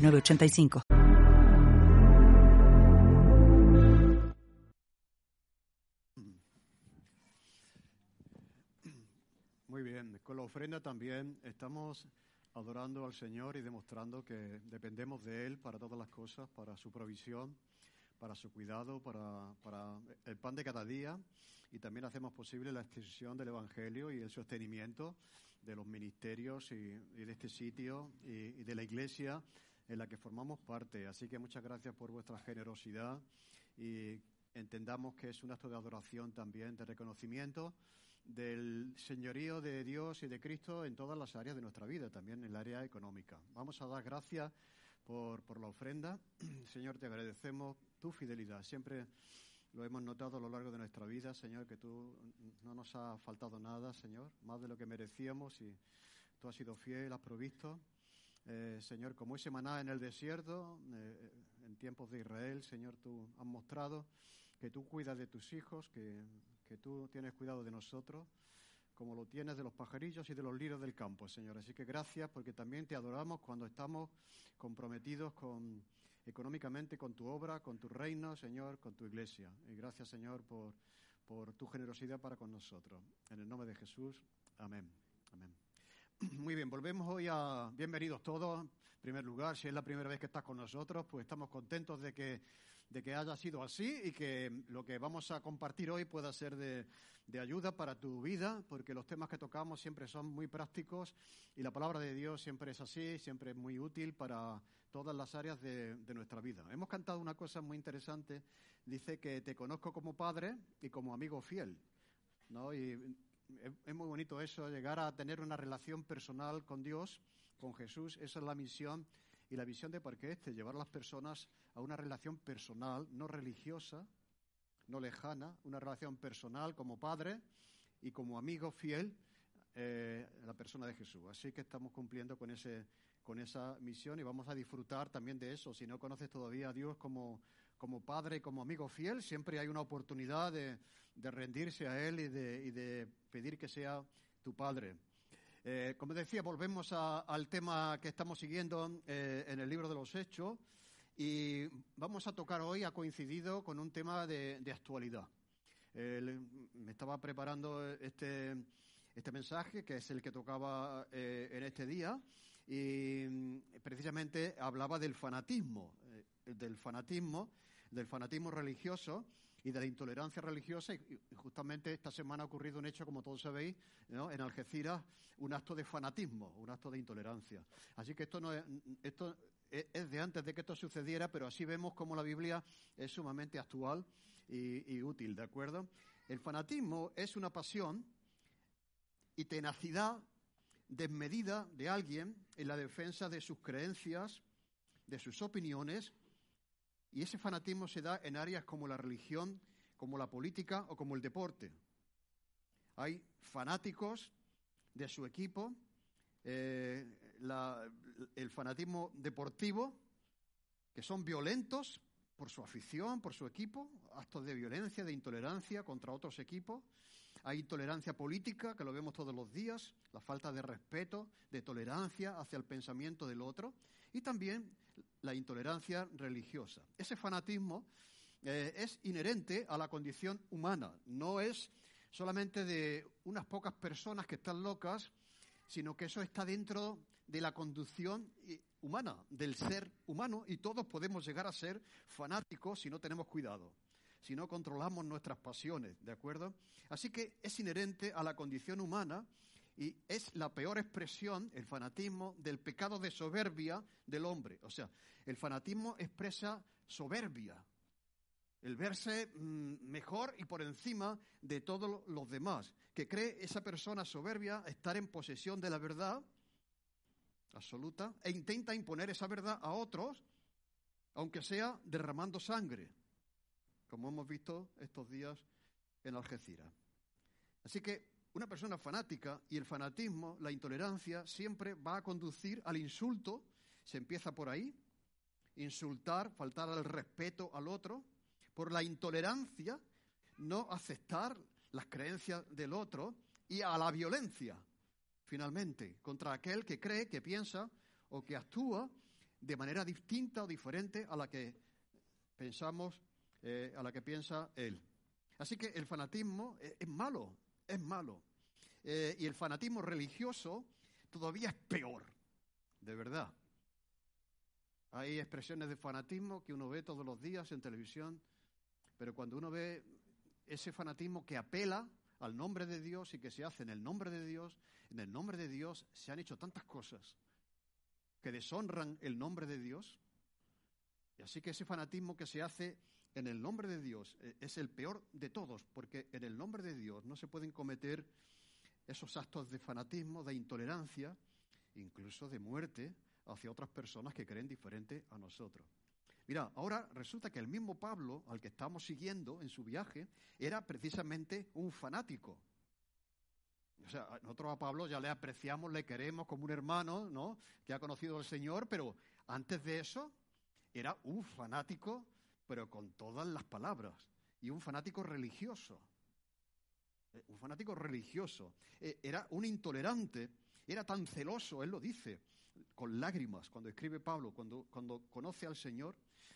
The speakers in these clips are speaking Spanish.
985. Muy bien, con la ofrenda también estamos adorando al Señor y demostrando que dependemos de Él para todas las cosas, para su provisión, para su cuidado, para, para el pan de cada día y también hacemos posible la extensión del Evangelio y el sostenimiento de los ministerios y, de este sitio y de la Iglesia en la que formamos parte. Así que muchas gracias por vuestra generosidad y entendamos que es un acto de adoración también, de reconocimiento del señorío de Dios y de Cristo en todas las áreas de nuestra vida, también en el área económica. Vamos a dar gracias por, por la ofrenda. Señor, te agradecemos tu fidelidad. Siempre lo hemos notado a lo largo de nuestra vida, Señor, que tú no nos ha faltado nada, Señor, más de lo que merecíamos y tú has sido fiel, has provisto. Eh, Señor, como ese maná en el desierto, eh, en tiempos de Israel, Señor, tú has mostrado que tú cuidas de tus hijos, que, que tú tienes cuidado de nosotros, como lo tienes de los pajarillos y de los lirios del campo, Señor. Así que gracias porque también te adoramos cuando estamos comprometidos con, económicamente con tu obra, con tu reino, Señor, con tu iglesia. Y gracias, Señor, por, por tu generosidad para con nosotros. En el nombre de Jesús, amén. Amén. Muy bien, volvemos hoy a bienvenidos todos. En primer lugar, si es la primera vez que estás con nosotros, pues estamos contentos de que, de que haya sido así y que lo que vamos a compartir hoy pueda ser de, de ayuda para tu vida, porque los temas que tocamos siempre son muy prácticos y la palabra de Dios siempre es así, siempre es muy útil para todas las áreas de, de, nuestra vida. Hemos cantado una cosa muy interesante, dice que te conozco como padre y como amigo fiel. ¿no? Y es, muy bonito eso, llegar a tener una relación personal con Dios, con Jesús. Esa es la misión y la visión de Parque Este, llevar a las personas a una relación personal, no religiosa, no lejana, una relación personal como padre y como amigo fiel, eh, la persona de Jesús. Así que estamos cumpliendo con, ese, con esa misión y vamos a disfrutar también de eso. Si no conoces todavía a Dios como, como padre como amigo fiel, siempre hay una oportunidad de, de rendirse a Él y de, y de, pedir que sea tu Padre. Eh, como decía, volvemos al tema que estamos siguiendo eh, en el libro de los Hechos y vamos a tocar hoy, ha coincidido con un tema de, de actualidad. Eh, me estaba preparando este, este mensaje, que es el que tocaba en este día, y precisamente hablaba del fanatismo, del fanatismo, del fanatismo religioso y de la intolerancia religiosa. Y justamente esta semana ha ocurrido un hecho, como todos sabéis, en Algeciras, un acto de fanatismo, un acto de intolerancia. Así que esto no es, esto es de antes de que esto sucediera, pero así vemos cómo la Biblia es sumamente actual y, y útil, ¿de acuerdo? El fanatismo es una pasión y tenacidad desmedida de alguien en la defensa de sus creencias, de sus opiniones y ese fanatismo se da en áreas como la religión, como la política o como el deporte. Hay fanáticos de su equipo, eh, el fanatismo deportivo, que son violentos por su afición, por su equipo, actos de violencia, de intolerancia contra otros equipos. Hay intolerancia política, que lo vemos todos los días, la falta de respeto, de tolerancia hacia el pensamiento del otro. Y también la intolerancia religiosa. Ese fanatismo eh, es inherente a la condición humana, no es solamente de unas pocas personas que están locas, sino que eso está dentro de la conducción humana, del ser humano, y todos podemos llegar a ser fanáticos si no tenemos cuidado, si no controlamos nuestras pasiones, ¿de acuerdo? Así que es inherente a la condición humana y es la peor expresión, el fanatismo, del pecado de soberbia del hombre. O sea, el fanatismo expresa soberbia, el verse mm, mejor y por encima de todos los demás, que cree esa persona soberbia estar en posesión de la verdad absoluta, e intenta imponer esa verdad a otros, aunque sea derramando sangre, como hemos visto estos días en Algeciras. Así que una persona fanática y el fanatismo, la intolerancia, siempre va a conducir al insulto, se empieza por ahí, insultar, faltar al respeto al otro, por la intolerancia, no aceptar las creencias del otro y a la violencia, finalmente, contra aquel que cree, que piensa o que actúa de manera distinta o diferente a la que pensamos, eh, a la que piensa él. Así que el fanatismo es, malo, es malo. Eh, y el fanatismo religioso todavía es peor, de verdad. Hay expresiones de fanatismo que uno ve todos los días en televisión, pero cuando uno ve ese fanatismo que apela al nombre de Dios y que se hace en el nombre de Dios, en el nombre de Dios se han hecho tantas cosas que deshonran el nombre de Dios. Y así que ese fanatismo que se hace en el nombre de Dios eh, es el peor de todos, porque en el nombre de Dios no se pueden cometer esos actos de fanatismo, de intolerancia, incluso de muerte hacia otras personas que creen diferente a nosotros. Mira, ahora resulta que el mismo Pablo, al que estamos siguiendo en su viaje, era precisamente un fanático. O sea, nosotros a Pablo ya le apreciamos, le queremos como un hermano, ¿no? Que ha conocido al Señor, pero antes de eso era un fanático, pero con todas las palabras, y un fanático religioso. Eh, un fanático religioso. Eh, era un intolerante, era tan celoso, él lo dice, con lágrimas, cuando escribe Pablo, cuando, cuando conoce al Señor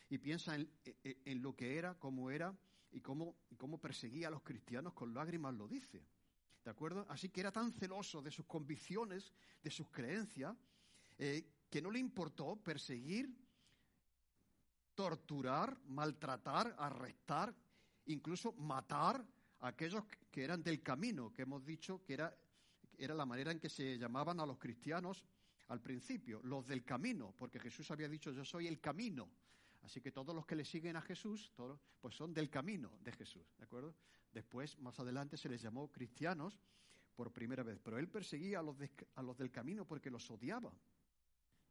y piensa en, en, lo que era, cómo era y cómo, cómo perseguía a los cristianos, con lágrimas lo dice. ¿De acuerdo? Así que era tan celoso de sus convicciones, de sus creencias, eh, que no le importó perseguir, torturar, maltratar, arrestar, incluso matar a aquellos que eran del camino, que hemos dicho que era, era la manera en que se llamaban a los cristianos al principio, los del camino, porque Jesús había dicho yo soy el camino. Así que todos los que le siguen a Jesús, todos, pues son del camino de Jesús, ¿de acuerdo? Después, más adelante, se les llamó cristianos por primera vez, pero él perseguía a los, a los del camino porque los odiaba,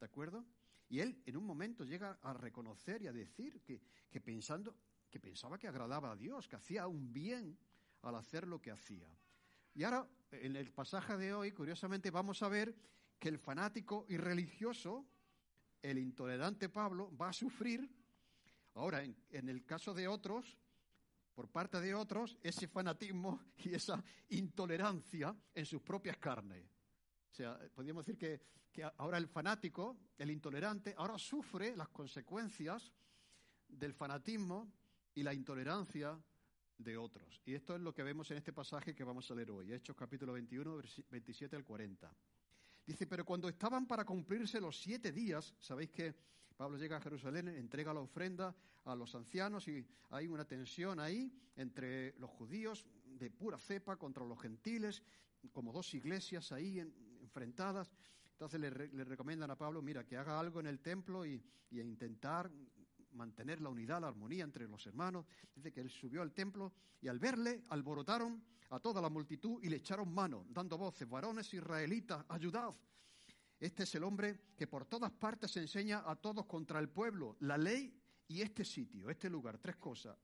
¿de acuerdo? Y él en un momento llega a reconocer y a decir que, que, pensando, que pensaba que agradaba a Dios, que hacía un bien al hacer lo que hacía. Y ahora, en el pasaje de hoy, curiosamente, vamos a ver que el fanático y religioso, el intolerante Pablo, va a sufrir Ahora, en, el caso de otros, por parte de otros, ese fanatismo y esa intolerancia en sus propias carnes. O sea, podríamos decir que, que, ahora el fanático, el intolerante, ahora sufre las consecuencias del fanatismo y la intolerancia de otros. Y esto es lo que vemos en este pasaje que vamos a leer hoy, Hechos capítulo 21, 27 al 40. Dice, pero cuando estaban para cumplirse los siete días, sabéis que Pablo llega a Jerusalén, entrega la ofrenda a los ancianos y hay una tensión ahí entre los judíos de pura cepa contra los gentiles, como dos iglesias ahí enfrentadas. Entonces le, recomiendan a Pablo, mira, que haga algo en el templo y, y intentar mantener la unidad, la armonía entre los hermanos. Dice que él subió al templo y al verle alborotaron a toda la multitud y le echaron mano, dando voces, varones israelitas, ayudad. Este es el hombre que por todas partes enseña a todos contra el pueblo, la ley y este sitio, este lugar, tres cosas.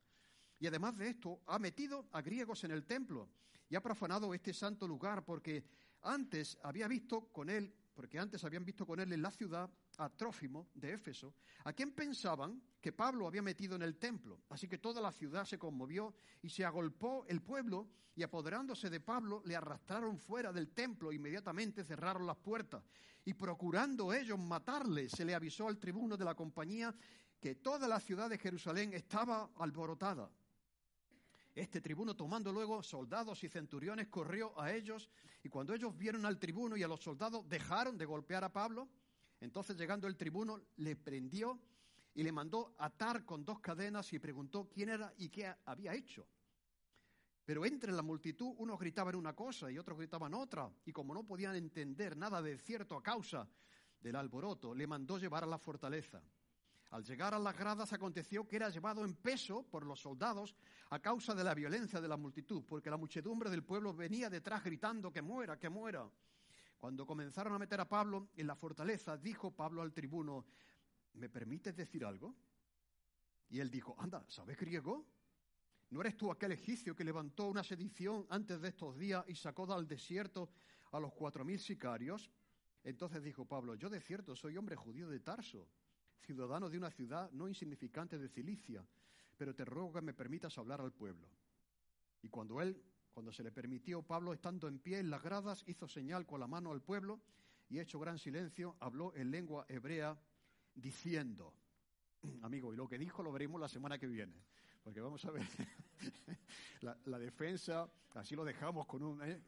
Y además de esto, ha metido a griegos en el templo y ha profanado este santo lugar porque antes había visto con él, porque antes habían visto con él en la ciudad a Trófimo de Éfeso, a quien pensaban que Pablo había metido en el templo. Así que toda la ciudad se conmovió y se agolpó el pueblo y apoderándose de Pablo le arrastraron fuera del templo. Inmediatamente cerraron las puertas y procurando ellos matarle, se le avisó al tribuno de la compañía que toda la ciudad de Jerusalén estaba alborotada. Este tribuno, tomando luego soldados y centuriones, corrió a ellos, y cuando ellos vieron al tribuno y a los soldados, dejaron de golpear a Pablo. Entonces, llegando el tribuno, le prendió y le mandó atar con dos cadenas y preguntó quién era y qué había hecho. Pero entre la multitud unos gritaban una cosa y otros gritaban otra, y como no podían entender nada de cierto a causa del alboroto, le mandó llevar a la fortaleza. Al llegar a las gradas aconteció que era llevado en peso por los soldados a causa de la violencia de la multitud, porque la muchedumbre del pueblo venía detrás gritando que muera, que muera. Cuando comenzaron a meter a Pablo en la fortaleza, dijo Pablo al tribuno, ¿me permites decir algo? Y él dijo, anda, ¿sabes griego? ¿No eres tú aquel egipcio que levantó una sedición antes de estos días y sacó del desierto a los cuatro mil sicarios? Entonces dijo Pablo, yo de cierto soy hombre judío de Tarso, ciudadano de una ciudad no insignificante de Cilicia, pero te ruego que me permitas hablar al pueblo. Y cuando él, cuando se le permitió, Pablo, estando en pie en las gradas, hizo señal con la mano al pueblo y hecho gran silencio, habló en lengua hebrea, diciendo, amigo, y lo que dijo lo veremos la semana que viene, porque vamos a ver la, defensa, así lo dejamos con un... ¿eh?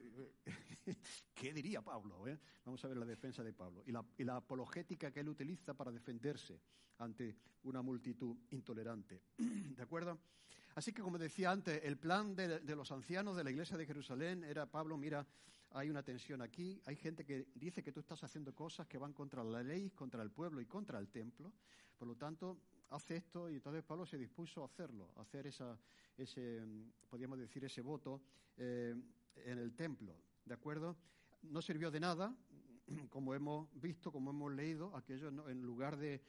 ¿Qué diría Pablo? Eh? Vamos a ver la defensa de Pablo y la, y la apologética que él utiliza para defenderse ante una multitud intolerante. ¿De acuerdo? Así que, como decía antes, el plan de, los ancianos de la iglesia de Jerusalén era, Pablo, mira, hay una tensión aquí, hay gente que dice que tú estás haciendo cosas que van contra la ley, contra el pueblo y contra el templo. Por lo tanto, hace esto y entonces Pablo se dispuso a hacerlo, a hacer esa, ese, podríamos decir, ese voto eh, en el templo. ¿De acuerdo? No sirvió de nada, como hemos visto, como hemos leído, aquello en lugar de,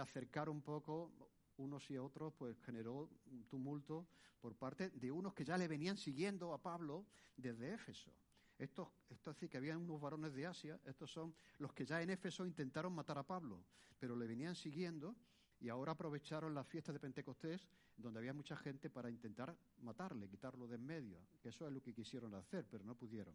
acercar un poco unos y otros, pues generó un tumulto por parte de unos que ya le venían siguiendo a Pablo desde Éfeso. Estos, esto es decir, que había unos varones de Asia, estos son los que ya en Éfeso intentaron matar a Pablo, pero le venían siguiendo y ahora aprovecharon las fiestas de Pentecostés, donde había mucha gente para intentar matarle, quitarlo de en medio, que eso es lo que quisieron hacer, pero no pudieron.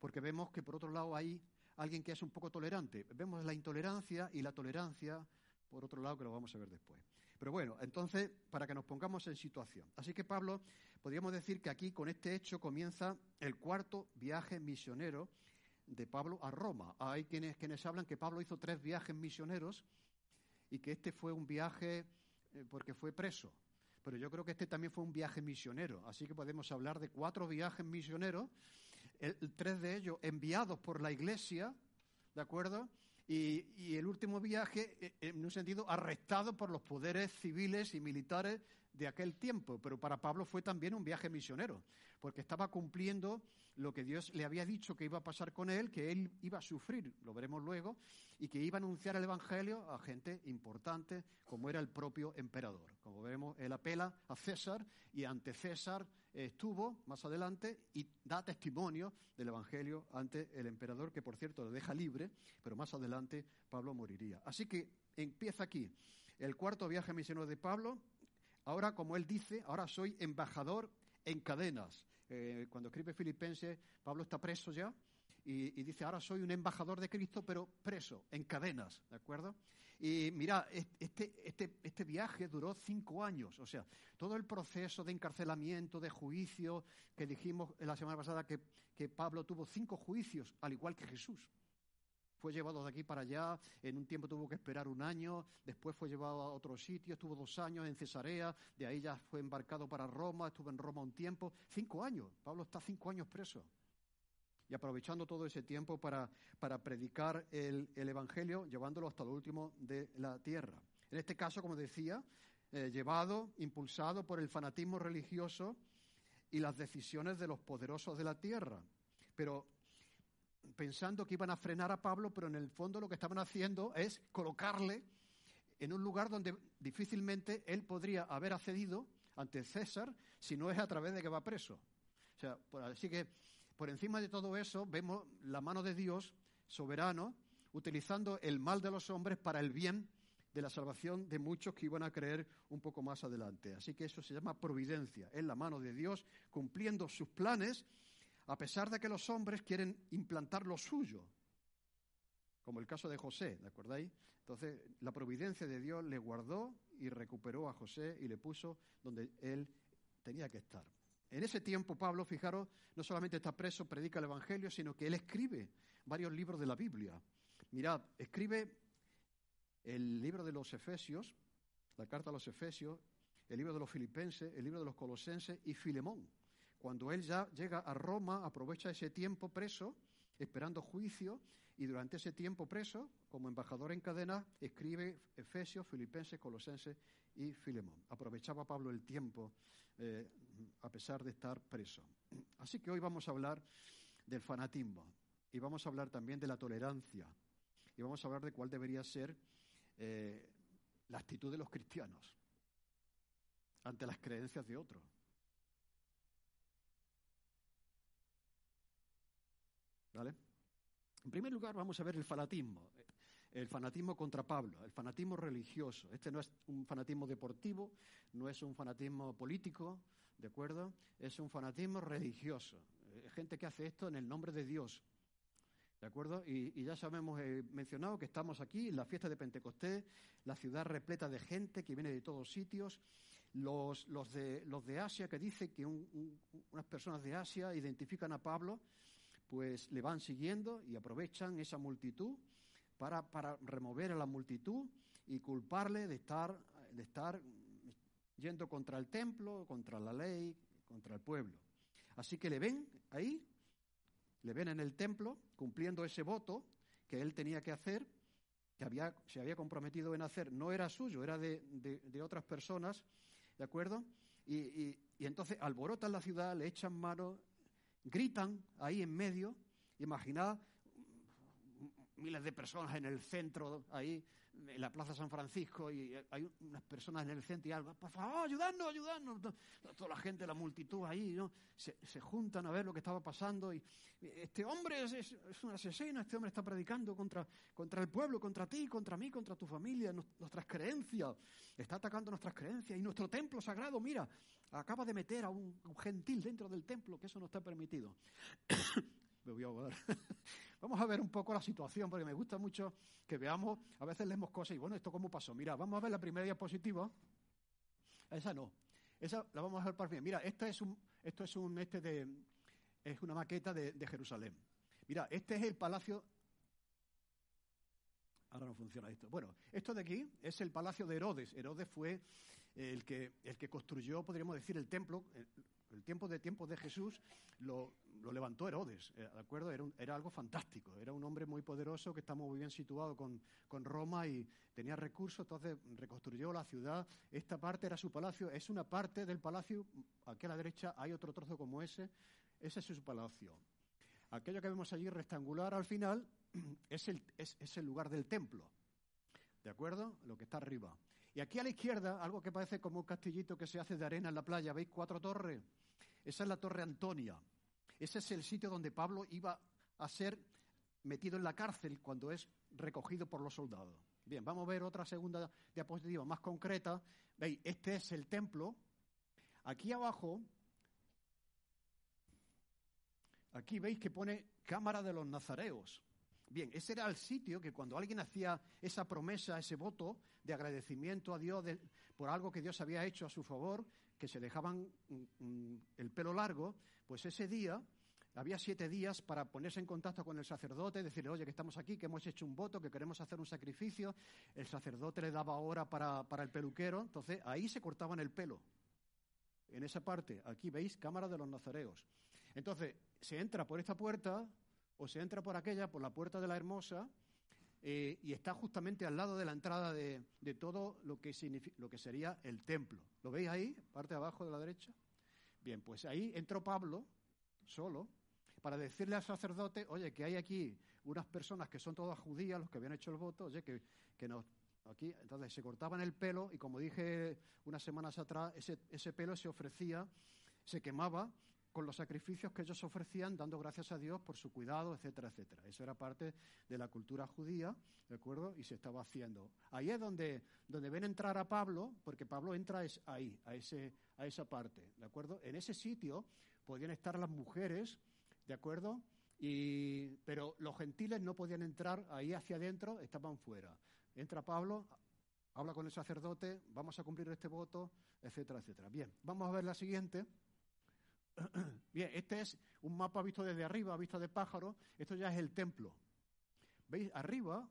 Porque vemos que por otro lado hay alguien que es un poco tolerante. Vemos la intolerancia y la tolerancia, por otro lado, que lo vamos a ver después. Pero bueno, entonces, para que nos pongamos en situación. Así que Pablo, podríamos decir que aquí con este hecho comienza el cuarto viaje misionero de Pablo a Roma. Hay quienes, quienes hablan que Pablo hizo tres viajes misioneros y que este fue un viaje eh, porque fue preso. Pero yo creo que este también fue un viaje misionero. Así que podemos hablar de cuatro viajes misioneros, tres de ellos enviados por la Iglesia, ¿de acuerdo? Y, el último viaje, eh, en un sentido, arrestado por los poderes civiles y militares de aquel tiempo. Pero para Pablo fue también un viaje misionero, porque estaba cumpliendo lo que Dios le había dicho que iba a pasar con él, que él iba a sufrir, lo veremos luego, y que iba a anunciar el Evangelio a gente importante como era el propio emperador. Como vemos, él apela a César y ante César estuvo más adelante y da testimonio del Evangelio ante el emperador, que por cierto le deja libre, pero más adelante Pablo moriría. Así que empieza aquí el cuarto viaje misionero de Pablo. Ahora, como él dice, ahora soy embajador en cadenas. Eh, cuando escribe Filipenses, Pablo está preso ya y, y, dice, ahora soy un embajador de Cristo, pero preso, en cadenas, ¿de acuerdo? Y mira, este, este, este viaje duró cinco años, o sea, todo el proceso de encarcelamiento, de juicio, que dijimos la semana pasada que, que Pablo tuvo cinco juicios, al igual que Jesús fue llevado de aquí para allá, en un tiempo tuvo que esperar un año, después fue llevado a otro sitio, estuvo dos años en Cesarea, de ahí ya fue embarcado para Roma, estuvo en Roma un tiempo, cinco años, Pablo está cinco años preso y aprovechando todo ese tiempo para, para predicar el, Evangelio, llevándolo hasta lo último de la tierra. En este caso, como decía, eh, llevado, impulsado por el fanatismo religioso y las decisiones de los poderosos de la tierra. Pero pensando que iban a frenar a Pablo, pero en el fondo lo que estaban haciendo es colocarle en un lugar donde difícilmente él podría haber accedido ante César si no es a través de que va preso. O sea, así que por encima de todo eso, vemos la mano de Dios soberano utilizando el mal de los hombres para el bien de la salvación de muchos que iban a creer un poco más adelante. Así que eso se llama providencia. Es la mano de Dios cumpliendo sus planes a pesar de que los hombres quieren implantar lo suyo, como el caso de José, ¿de acordáis? Entonces, la providencia de Dios le guardó y recuperó a José y le puso donde él tenía que estar. En ese tiempo Pablo, fijaros, no solamente está preso, predica el Evangelio, sino que él escribe varios libros de la Biblia. Mirad, escribe el libro de los Efesios, la carta a los Efesios, el libro de los Filipenses, el libro de los Colosenses y Filemón. Cuando él ya llega a Roma, aprovecha ese tiempo preso, esperando juicio, y durante ese tiempo preso, como embajador en cadena, escribe Efesios, Filipenses, Colosenses y Filemón. Aprovechaba Pablo el tiempo eh, a pesar de estar preso. Así que hoy vamos a hablar del fanatismo. y vamos a hablar también de la tolerancia. Y vamos a hablar de cuál debería ser eh, la actitud de los cristianos ante las creencias de otros. ¿Vale? En primer lugar, vamos a ver el fanatismo. El fanatismo contra Pablo, el fanatismo religioso. Este no es un fanatismo deportivo, no es un fanatismo político, ¿de acuerdo? Es un fanatismo religioso. Eh, gente que hace esto en el nombre de Dios. ¿De acuerdo? Y, ya sabemos, he mencionado que estamos aquí en la fiesta de Pentecostés, la ciudad repleta de gente que viene de todos sitios. Los, los, de, los de Asia, que dice que unas personas de Asia identifican a Pablo, pues le van siguiendo y aprovechan esa multitud para, para remover a la multitud y culparle de estar, de estar yendo contra el templo, contra la ley, contra el pueblo. Así que le ven ahí, le ven en el templo cumpliendo ese voto que él tenía que hacer, que había, se había comprometido en hacer, no era suyo, era de, de, otras personas, ¿de acuerdo? Y, y, y, entonces alborotan la ciudad, le echan mano, gritan ahí en medio, imaginad miles de personas en el centro, ahí, en la Plaza San Francisco y hay unas personas en el centro y algo, por favor, ayudadnos, ayudadnos. Toda la gente, la multitud ahí, ¿no? Se, juntan a ver lo que estaba pasando y este hombre es, es, un asesino, este hombre está predicando contra, contra el pueblo, contra ti, contra mí, contra tu familia, nuestras creencias, está atacando nuestras creencias y nuestro templo sagrado, mira, acaba de meter a un gentil dentro del templo, que eso no está permitido. Me voy a ahogar. Vamos a ver un poco la situación, porque me gusta mucho que veamos, a veces leemos cosas y bueno, ¿esto cómo pasó? Mira, vamos a ver la primera diapositiva. Esa no. Esa la vamos a ver para bien. Mira, esta es un, esto es un, este de, es una maqueta de, Jerusalén. Mira, este es el palacio. Ahora no funciona esto. Bueno, esto de aquí es el palacio de Herodes. Herodes fue el que, el que construyó, podríamos decir, el templo. El tiempo de tiempo de Jesús lo, levantó Herodes, eh, ¿de acuerdo? Era, algo fantástico, era un hombre muy poderoso que está muy bien situado con, Roma y tenía recursos, entonces reconstruyó la ciudad. Esta parte era su palacio, es una parte del palacio, aquí a la derecha hay otro trozo como ese, ese es su palacio. Aquello que vemos allí rectangular al final es el, es el lugar del templo, ¿de acuerdo? Lo que está arriba. Y aquí a la izquierda, algo que parece como un castillito que se hace de arena en la playa, ¿veis cuatro torres? Esa es la Torre Antonia. Ese es el sitio donde Pablo iba a ser metido en la cárcel cuando es recogido por los soldados. Bien, vamos a ver otra segunda diapositiva más concreta. Veis, este es el templo. Aquí abajo, aquí veis que pone Cámara de los Nazareos. Bien, ese era el sitio que cuando alguien hacía esa promesa, ese voto de agradecimiento a Dios por algo que Dios había hecho a su favor, que se dejaban mm, mm, el pelo largo, pues ese día había siete días para ponerse en contacto con el sacerdote, decirle, oye, que estamos aquí, que hemos hecho un voto, que queremos hacer un sacrificio. El sacerdote le daba hora para, para el peluquero, entonces ahí se cortaban el pelo. En esa parte, aquí veis, Cámara de los Nazareos. Entonces, se entra por esta puerta o se entra por aquella, por la puerta de la Hermosa, eh, y está justamente al lado de la entrada de, todo lo que, lo que sería el templo. ¿Lo veis ahí, parte de abajo de la derecha? Bien, pues ahí entró Pablo, solo, para decirle al sacerdote, oye, que hay aquí unas personas que son todas judías, los que habían hecho el voto, oye, que, que nos, aquí, entonces se cortaban el pelo y como dije unas semanas atrás, ese, ese pelo se ofrecía, se quemaba con los sacrificios que ellos ofrecían, dando gracias a Dios por su cuidado, etcétera, etcétera. Eso era parte de la cultura judía, ¿de acuerdo? Y se estaba haciendo. Ahí es donde, donde ven entrar a Pablo, porque Pablo entra es ahí, a, ese, a esa parte, ¿de acuerdo? En ese sitio podían estar las mujeres, ¿de acuerdo? Y, pero los gentiles no podían entrar ahí hacia adentro, estaban fuera. Entra Pablo, habla con el sacerdote, vamos a cumplir este voto, etcétera, etcétera. Bien, vamos a ver la siguiente. Bien, este es un mapa visto desde arriba, visto de pájaro. Esto ya es el templo. ¿Veis? Arriba,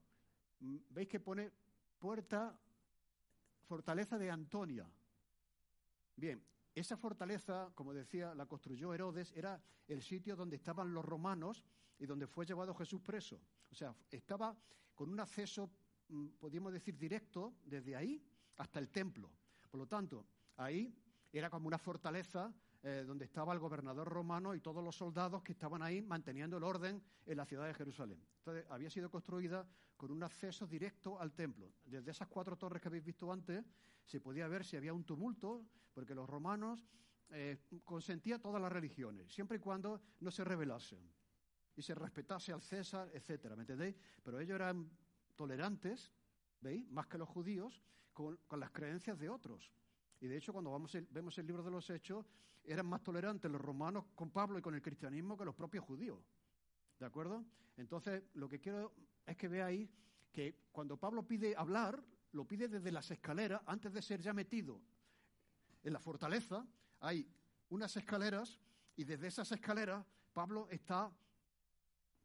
mm, veis que pone puerta, fortaleza de Antonia. Bien, esa fortaleza, como decía, la construyó Herodes, era el sitio donde estaban los romanos y donde fue llevado Jesús preso. O sea, estaba con un acceso, mm, podríamos decir, directo desde ahí hasta el templo. Por lo tanto, ahí era como una fortaleza eh, donde estaba el gobernador romano y todos los soldados que estaban ahí manteniendo el orden en la ciudad de Jerusalén. Entonces, había sido construida con un acceso directo al templo. Desde esas cuatro torres que habéis visto antes, se podía ver si había un tumulto, porque los romanos eh, consentían todas las religiones, siempre y cuando no se rebelasen y se respetase al César, etcétera, ¿me entendéis? Pero ellos eran tolerantes, ¿veis? Más que los judíos, con, las creencias de otros. Y de hecho, cuando vamos vemos el libro de los Hechos, eran más tolerantes los romanos con Pablo y con el cristianismo que los propios judíos. ¿De acuerdo? Entonces, lo que quiero es que veáis que cuando Pablo pide hablar, lo pide desde las escaleras, antes de ser ya metido en la fortaleza, hay unas escaleras y desde esas escaleras Pablo está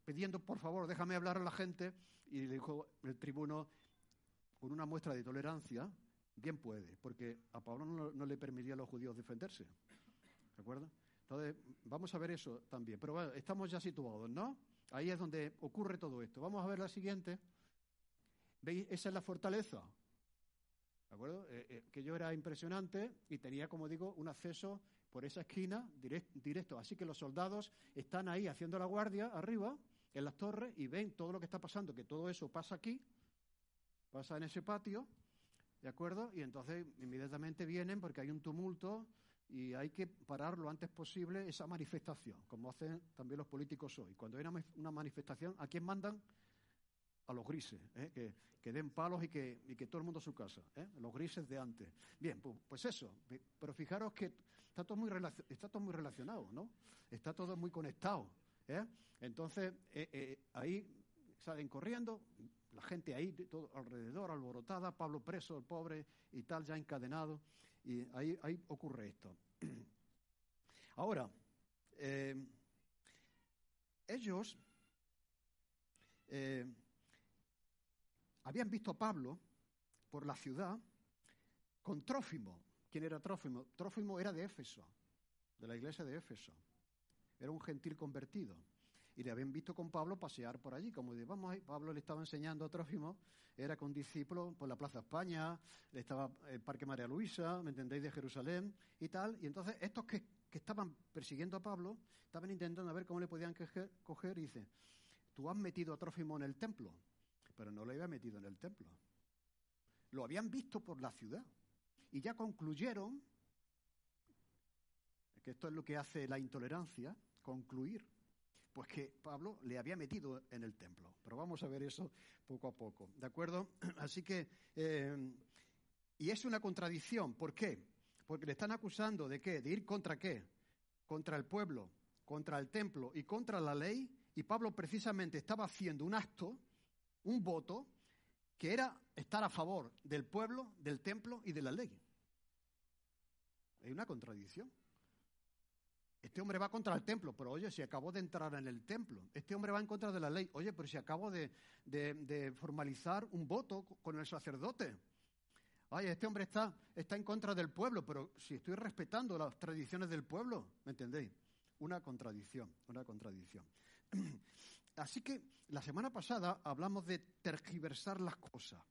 pidiendo, por favor, déjame hablar a la gente, y le dijo el tribuno, con una muestra de tolerancia, bien puede, porque a Pablo no, le permitía a los judíos defenderse. ¿De acuerdo? Entonces, vamos a ver eso también. Pero bueno, estamos ya situados, ¿no? Ahí es donde ocurre todo esto. Vamos a ver la siguiente. ¿Veis? Esa es la fortaleza. ¿De acuerdo? Eh, eh, que yo era impresionante y tenía, como digo, un acceso por esa esquina directo. Así que los soldados están ahí haciendo la guardia arriba en las torres y ven todo lo que está pasando, que todo eso pasa aquí, pasa en ese patio, ¿de acuerdo? Y entonces inmediatamente vienen porque hay un tumulto y hay que parar lo antes posible esa manifestación, como hacen también los políticos hoy. Cuando hay una, manifestación, ¿a quién mandan? A los grises, ¿eh? que, que, den palos y que, y que, todo el mundo a su casa, ¿eh? los grises de antes. Bien, pues, eso, pero fijaros que está todo muy, está todo muy relacionado, ¿no? Está todo muy conectado. ¿eh? Entonces, eh, eh, ahí salen corriendo, la gente ahí, todo alrededor, alborotada, Pablo preso, el pobre y tal, ya encadenado, y ahí, ocurre esto. Ahora, ellos habían visto a Pablo por la ciudad con Trófimo. ¿Quién era Trófimo? Trófimo era de Éfeso, de la iglesia de Éfeso. Era un gentil convertido y le habían visto con Pablo pasear por allí, como de, vamos ahí, Pablo le estaba enseñando a Trófimo, era con discípulos por la Plaza España, estaba el Parque María Luisa, ¿me entendéis?, de Jerusalén y tal, y entonces estos que, estaban persiguiendo a Pablo, estaban intentando ver cómo le podían coger, y dice, tú has metido a Trófimo en el templo, pero no lo había metido en el templo. Lo habían visto por la ciudad y ya concluyeron, que esto es lo que hace la intolerancia, concluir pues que Pablo le había metido en el templo. Pero vamos a ver eso poco a poco, ¿de acuerdo? Así que, eh, y es una contradicción, ¿por qué? Porque le están acusando de qué, de ir contra qué, contra el pueblo, contra el templo y contra la ley, y Pablo precisamente estaba haciendo un acto, un voto, que era estar a favor del pueblo, del templo y de la ley. Hay una contradicción. Este hombre va contra el templo, pero oye, si acabo de entrar en el templo. Este hombre va en contra de la ley. Oye, pero si acabo de, formalizar un voto con el sacerdote. Oye, este hombre está, está en contra del pueblo, pero si estoy respetando las tradiciones del pueblo, ¿me entendéis? Una contradicción, una contradicción. Así que la semana pasada hablamos de tergiversar las cosas.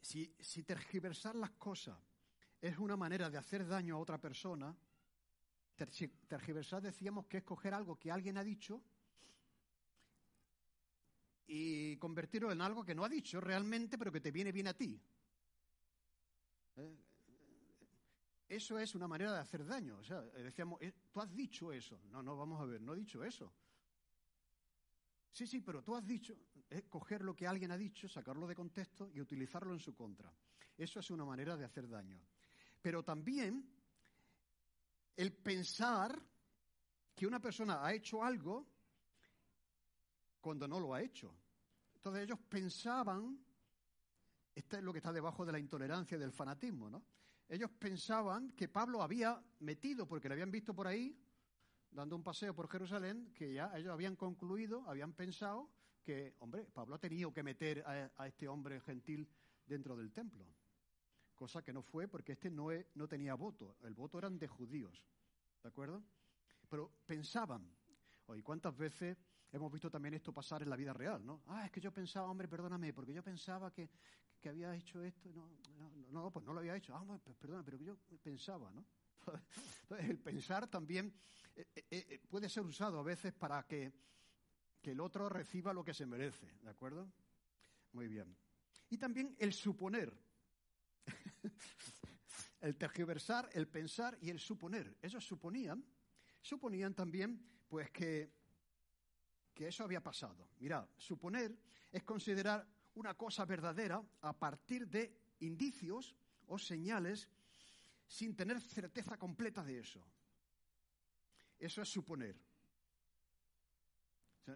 Si, si tergiversar las cosas es una manera de hacer daño a otra persona. Tergiversar decíamos que es coger algo que alguien ha dicho y convertirlo en algo que no ha dicho realmente, pero que te viene bien a ti. ¿Eh? Eso es una manera de hacer daño. O sea, decíamos, eh, tú has dicho eso. No, no, vamos a ver, no he dicho eso. Sí, sí, pero tú has dicho, es coger lo que alguien ha dicho, sacarlo de contexto y utilizarlo en su contra. Eso es una manera de hacer daño pero también el pensar que una persona ha hecho algo cuando no lo ha hecho. Entonces ellos pensaban, esto es lo que está debajo de la intolerancia y del fanatismo, ¿no? Ellos pensaban que Pablo había metido, porque le habían visto por ahí, dando un paseo por Jerusalén, que ya ellos habían concluido, habían pensado que, hombre, Pablo ha tenido que meter a, a este hombre gentil dentro del templo cosa que no fue porque este no, no tenía voto, el voto eran de judíos, ¿de acuerdo? Pero pensaban, hoy cuántas veces Hemos visto también esto pasar en la vida real, ¿no? Ah, es que yo pensaba, hombre, perdóname, porque yo pensaba que, que había hecho esto. No, no, no, pues no lo había hecho. Ah, pues perdona, pero yo pensaba, ¿no? Entonces, el pensar también eh, eh, eh, puede ser usado a veces para que, que el otro reciba lo que se merece, ¿de acuerdo? Muy bien. Y también el suponer. el tergiversar, el pensar y el suponer. Ellos suponían, suponían también, pues que que eso había pasado. Mira, suponer es considerar una cosa verdadera a partir de indicios o señales sin tener certeza completa de eso. Eso es suponer.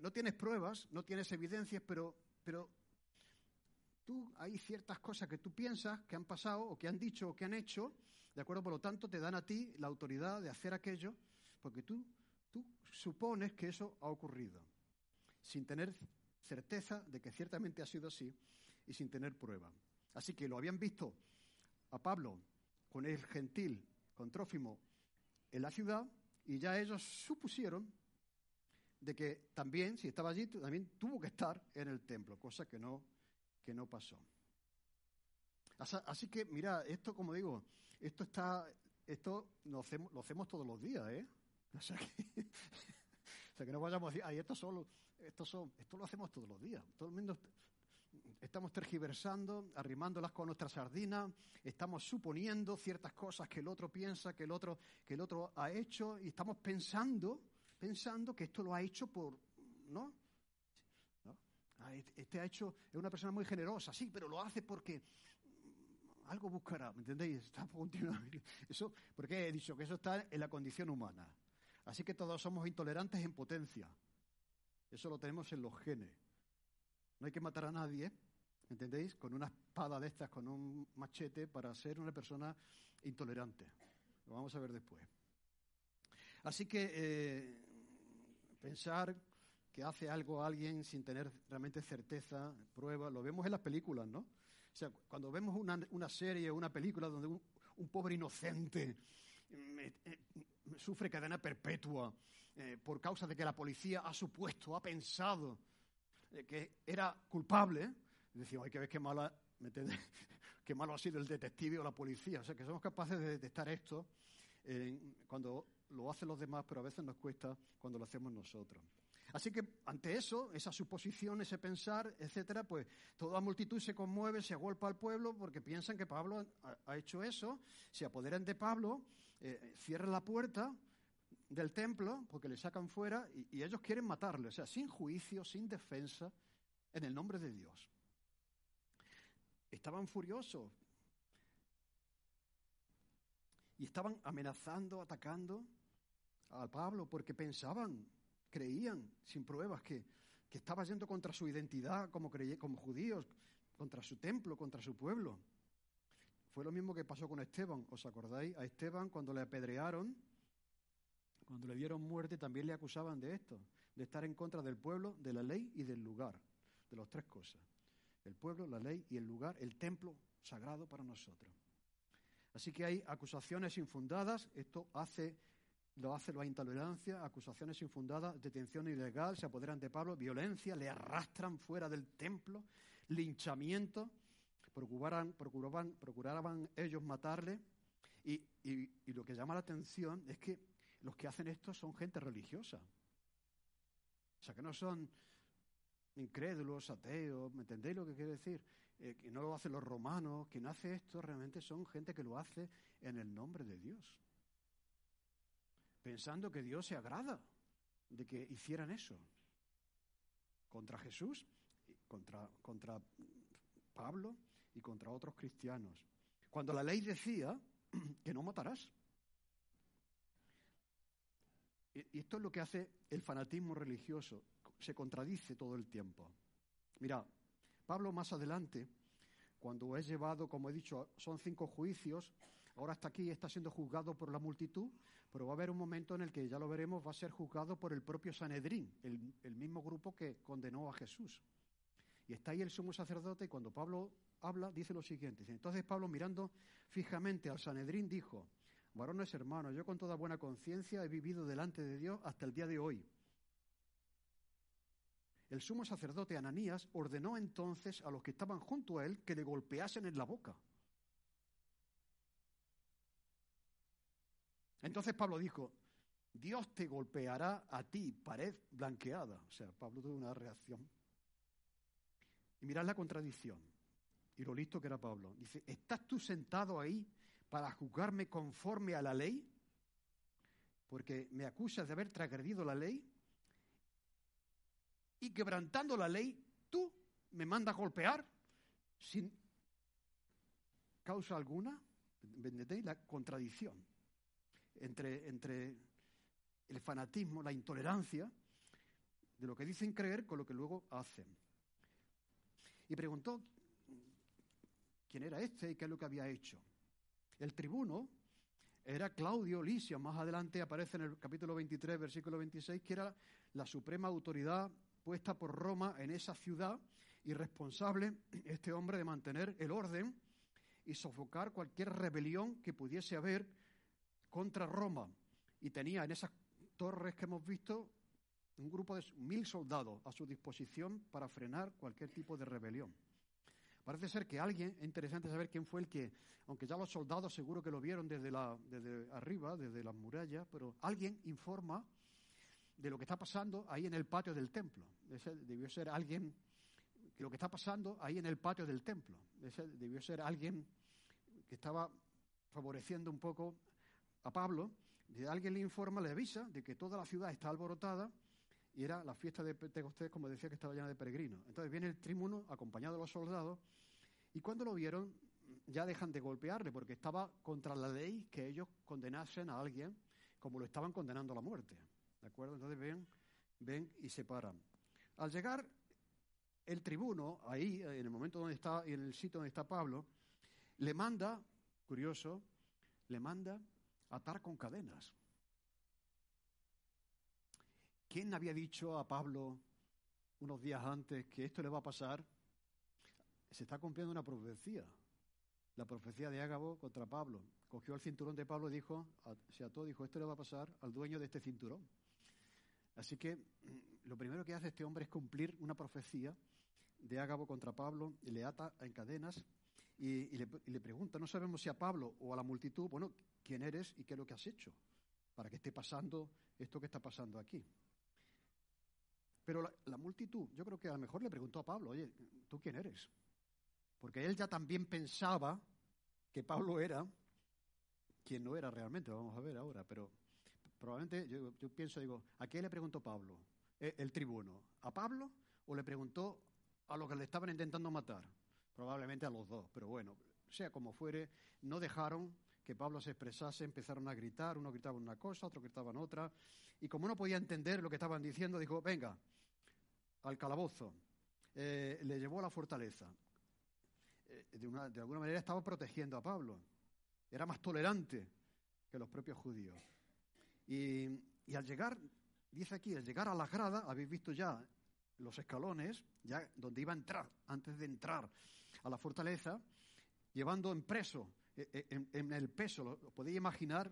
no tienes pruebas, no tienes evidencias, pero, pero tú hay ciertas cosas que tú piensas que han pasado o que han dicho o que han hecho, ¿de acuerdo? Por lo tanto, te dan a ti la autoridad de hacer aquello porque tú, tú supones que eso ha ocurrido sin tener certeza de que ciertamente ha sido así y sin tener prueba. Así que lo habían visto a Pablo con el gentil, con Trófimo, en la ciudad y ya ellos supusieron de que también, si estaba allí, también tuvo que estar en el templo, cosa que no, que no pasó. Así que, mira, esto, como digo, esto está, esto lo hacemos, lo hacemos todos los días, ¿eh? O sea que, no vayamos a decir, ay, esto solo, esto, son, esto lo hacemos todos los días. Todo el mundo estamos tergiversando, arrimándolas con nuestra sardina, estamos suponiendo ciertas cosas que el otro piensa, que el otro, que el otro ha hecho, y estamos pensando, pensando que esto lo ha hecho por, ¿no? Ah, este, este ha hecho, es una persona muy generosa, sí, pero lo hace porque algo buscará, ¿me entendéis? Está Eso, porque he dicho que eso está en la condición humana. Así que todos somos intolerantes en potencia. Eso lo tenemos en los genes. No hay que matar a nadie, ¿entendéis? Con una espada de estas, con un machete, para ser una persona intolerante. Lo vamos a ver después. Así que eh, pensar que hace algo a alguien sin tener realmente certeza, prueba, lo vemos en las películas, ¿no? O sea, cuando vemos una, una serie o una película donde un, pobre inocente eh, eh, sufre cadena perpetua eh, por causa de que la policía ha supuesto, ha pensado que era culpable, decimos, hay que ver qué malo, qué malo ha sido el detective o la policía. O sea, que somos capaces de detectar esto cuando lo hacen los demás, pero a veces nos cuesta cuando lo hacemos nosotros. Así que ante eso, esa suposición, ese pensar, etcétera, pues toda multitud se conmueve, se agolpa al pueblo porque piensan que Pablo ha, hecho eso, se apoderan de Pablo, eh, cierran la puerta, del templo porque le sacan fuera y, ellos quieren matarle, o sea, sin juicio, sin defensa, en el nombre de Dios. Estaban furiosos y estaban amenazando, atacando a Pablo porque pensaban, creían, sin pruebas, que, que estaba yendo contra su identidad como, como judíos, contra su templo, contra su pueblo. Fue lo mismo que pasó con Esteban, ¿os acordáis? A Esteban cuando le apedrearon, cuando le dieron muerte también le acusaban de esto, de estar en contra del pueblo, de la ley y del lugar, de las tres cosas. El pueblo, la ley y el lugar, el templo sagrado para nosotros. Así que hay acusaciones infundadas, esto hace, lo hace la intolerancia, acusaciones infundadas, detención ilegal, se apoderan de Pablo, violencia, le arrastran fuera del templo, linchamiento, procuraban, procuraban, procuraban ellos matarle, y, lo que llama la atención es que los que hacen esto son gente religiosa. O sea, que no son incrédulos, ateos, ¿me entendéis lo que quiero decir? Eh, que no lo hacen los romanos, quien hace esto realmente son gente que lo hace en el nombre de Dios. Pensando que Dios se agrada de que hicieran eso. Contra Jesús, contra, contra Pablo y contra otros cristianos. Cuando la ley decía que no matarás. Y esto es lo que hace el fanatismo religioso. Se contradice todo el tiempo. Mira, Pablo más adelante, cuando es llevado, como he dicho, son cinco juicios, ahora está aquí, está siendo juzgado por la multitud, pero va a haber un momento en el que, ya lo veremos, va a ser juzgado por el propio Sanedrín, el, mismo grupo que condenó a Jesús. Y está ahí el sumo sacerdote y cuando Pablo habla, dice lo siguiente. Entonces Pablo, mirando fijamente al Sanedrín, dijo, Varones hermanos, yo con toda buena conciencia he vivido delante de Dios hasta el día de hoy. El sumo sacerdote Ananías ordenó entonces a los que estaban junto a él que le golpeasen en la boca. Entonces Pablo dijo, Dios te golpeará a ti, pared blanqueada. O sea, Pablo tuvo una reacción. Y mirad la contradicción y lo listo que era Pablo. Dice, ¿estás tú sentado ahí para juzgarme conforme a la ley? Porque me acusas de haber transgredido la ley. Y quebrantando la ley, tú me mandas golpear sin causa alguna. ¿Entendéis la contradicción entre, entre el fanatismo, la intolerancia de lo que dicen creer con lo que luego hacen? Y preguntó quién era este y qué es lo que había hecho. El tribuno era Claudio Lisio, más adelante aparece en el capítulo 23, versículo 26, que era la suprema autoridad puesta por Roma en esa ciudad y responsable este hombre de mantener el orden y sofocar cualquier rebelión que pudiese haber contra Roma. Y tenía en esas torres que hemos visto un grupo de mil soldados a su disposición para frenar cualquier tipo de rebelión. Parece ser que alguien, es interesante saber quién fue el que, aunque ya los soldados seguro que lo vieron desde, la, arriba, desde las murallas, pero alguien informa de lo que está pasando ahí en el patio del templo. Ese debió ser alguien, lo que está pasando ahí en el patio del templo. Ese debió ser alguien que estaba favoreciendo un poco a Pablo. De alguien le informa, le avisa de que toda la ciudad está alborotada y era la fiesta de Pentecostés, como decía, que estaba llena de peregrinos. Entonces viene el tribuno acompañado de los soldados y cuando lo vieron ya dejan de golpearle porque estaba contra la ley que ellos condenasen a alguien como lo estaban condenando a la muerte. ¿De acuerdo? Entonces ven, ven y se paran. Al llegar el tribuno, ahí, en el momento donde está, en el sitio donde está Pablo, le manda, curioso, le manda atar con cadenas. ¿Quién había dicho a Pablo unos días antes que esto le va a pasar? Se está cumpliendo una profecía. La profecía de Ágabo contra Pablo. Cogió el cinturón de Pablo y dijo, se ató, dijo, esto le va a pasar al dueño de este cinturón. Así que mm, lo primero que hace este hombre es cumplir una profecía de Ágabo contra Pablo y le ata en cadenas y, le, pregunta, no sabemos si a Pablo o a la multitud, bueno, ¿quién eres y qué es lo que has hecho para que esté pasando esto que está pasando aquí? Pero la, multitud, yo creo que a lo mejor le preguntó a Pablo, oye, ¿tú quién eres? Porque él ya también pensaba que Pablo era quien no era realmente, vamos a ver ahora, pero probablemente yo, pienso, digo, ¿a quién le preguntó Pablo? El, el tribuno, ¿a Pablo o le preguntó a los que le estaban intentando matar? Probablemente a los dos, pero bueno, sea como fuere, no dejaron que Pablo se expresase, empezaron a gritar, uno gritaba una cosa, otro gritaba otra, y como no podía entender lo que estaban diciendo, dijo, venga, al calabozo, eh, le llevó a la fortaleza. Eh, de, una, de, alguna manera estaba protegiendo a Pablo. Era más tolerante que los propios judíos. Y, al llegar, dice aquí, al llegar a la grada, habéis visto ya los escalones, ya donde iba a entrar, antes de entrar a la fortaleza, llevando en preso, eh, en, en el peso, lo podéis imaginar,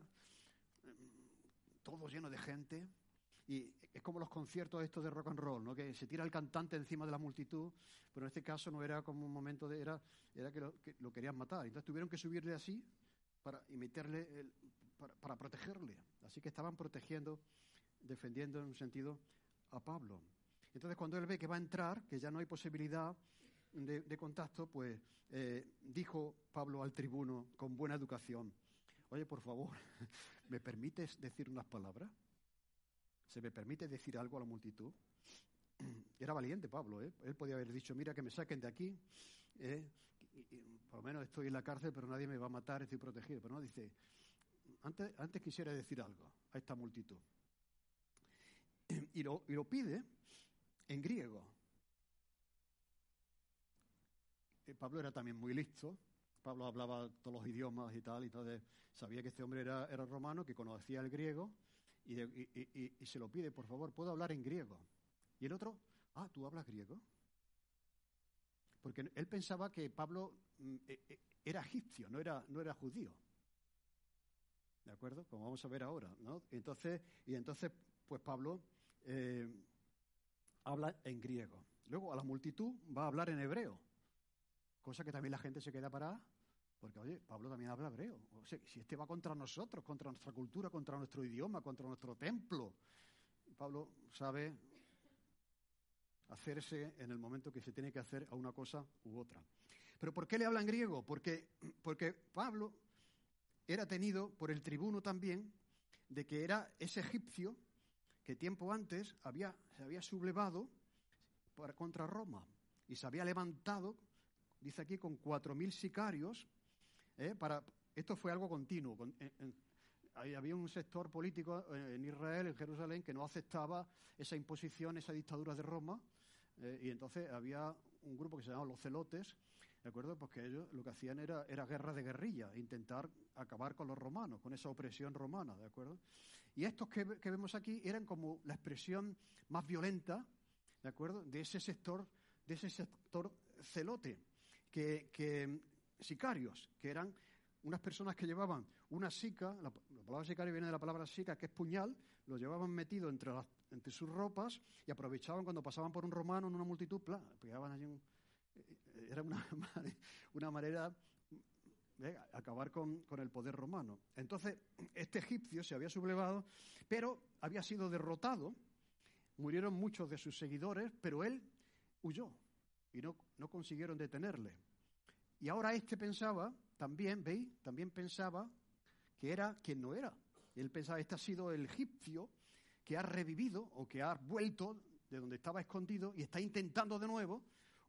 todo lleno de gente, y es como los conciertos estos de rock and roll, ¿no? que se tira el cantante encima de la multitud, pero en este caso no era como un momento de... era, era que, lo, que lo querían matar. Entonces tuvieron que subirle así para, y meterle, para, para, protegerle. Así que estaban protegiendo, defendiendo en un sentido a Pablo. Entonces cuando él ve que va a entrar, que ya no hay posibilidad de, contacto, pues eh, dijo Pablo al tribuno con buena educación, oye, por favor, ¿me permites decir unas palabras? ¿Se me permite decir algo a la multitud? Era valiente Pablo, ¿eh? Él podía haber dicho, mira que me saquen de aquí, ¿eh? por lo menos estoy en la cárcel, pero nadie me va a matar, estoy protegido. Pero no, dice, antes, quisiera decir algo a esta multitud. Y lo pide en griego. Eh, Pablo era también muy listo, Pablo hablaba todos los idiomas y tal, y entonces sabía que este hombre era, era romano, que conocía el griego, y, se lo pide, por favor, ¿puedo hablar en griego? Y el otro, ah, ¿tú hablas griego? Porque él pensaba que Pablo mm, e, e, era egipcio, no era, no era judío. ¿De acuerdo? Como vamos a ver ahora, ¿no? Entonces, y entonces, pues Pablo eh, habla en griego. Luego a la multitud va a hablar en hebreo, cosa que también la gente se queda parada, porque oye, Pablo también habla hebreo. Si este va contra nosotros, contra nuestra cultura, contra nuestro idioma, contra nuestro templo, Pablo sabe hacerse en el momento que se tiene que hacer a una cosa u otra. ¿Pero por qué le habla en griego? Porque, porque Pablo era tenido por el tribuno también de que era ese egipcio que tiempo antes había, se había sublevado contra Roma y se había levantado, dice aquí, con cuatro mil sicarios. ¿eh? para, esto fue algo continuo. había un sector político en Israel, en Jerusalén, que no aceptaba esa imposición, esa dictadura de Roma, eh, y entonces había un grupo que se llamaba los celotes, ¿de acuerdo? Porque ellos lo que hacían era, era guerra de guerrilla, intentar acabar con los romanos, con esa opresión romana, ¿de acuerdo? Y estos que, vemos aquí eran como la expresión más violenta, ¿de acuerdo? De ese sector, de ese sector celote, que, sicarios, que eran unas personas que llevaban una sica, la, palabra sicario viene de la palabra sica, que es puñal, lo llevaban metido entre, entre sus ropas y aprovechaban cuando pasaban por un romano en una multitud, pegaban allí un, era una, una manera de acabar con, el poder romano. Entonces, este egipcio se había sublevado, pero había sido derrotado, murieron muchos de sus seguidores, pero él huyó y no, no consiguieron detenerle. Y ahora este pensaba, también, ¿veis? También pensaba que era quien no era. Él pensaba, este ha sido el egipcio que ha revivido o que ha vuelto de donde estaba escondido y está intentando de nuevo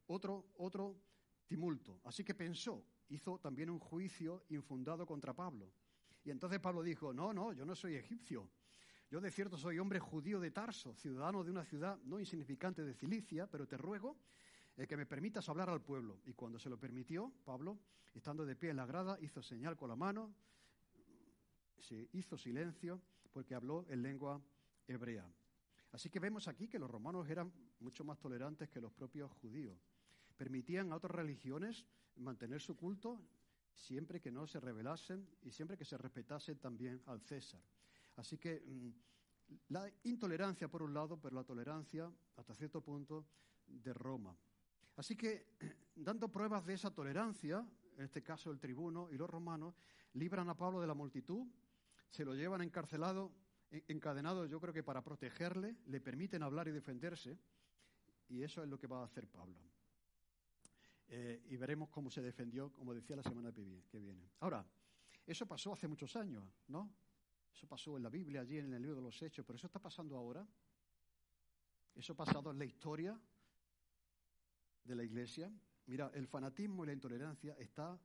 otro, otro tumulto. Así que pensó, hizo también un juicio infundado contra Pablo. Y entonces Pablo dijo, no, no, yo no soy egipcio. Yo de cierto soy hombre judío de Tarso, ciudadano de una ciudad no insignificante de Cilicia, pero te ruego eh, que me permitas hablar al pueblo. Y cuando se lo permitió, Pablo, estando de pie en la grada, hizo señal con la mano, se hizo silencio, porque habló en lengua hebrea. Así que vemos aquí que los romanos eran mucho más tolerantes que los propios judíos permitían a otras religiones mantener su culto siempre que no se rebelasen y siempre que se respetasen también al César. Así que mm, la intolerancia por un lado, pero la tolerancia hasta cierto punto de Roma. Así que, dando pruebas de esa tolerancia, en este caso el tribuno y los romanos, libran a Pablo de la multitud, se lo llevan encarcelado, encadenado, yo creo que para protegerle, le permiten hablar y defenderse, y eso es lo que va a hacer Pablo. Eh, y veremos cómo se defendió, como decía la semana que viene. Ahora, eso pasó hace muchos años, ¿no? Eso pasó en la Biblia, allí en el libro de los Hechos, pero eso está pasando ahora. Eso ha pasado en la historia de la Iglesia. Mira, el fanatismo y la intolerancia está